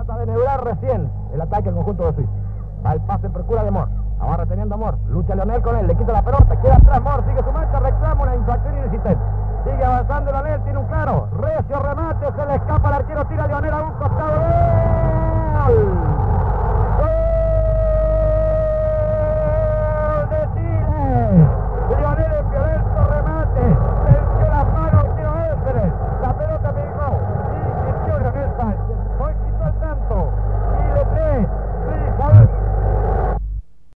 Trata de neurar recién el ataque al conjunto de Suiza. Va el pase, en procura de Mor. Ahora reteniendo a Mor. Lucha Leonel con él, le quita la pelota. Queda atrás Mor,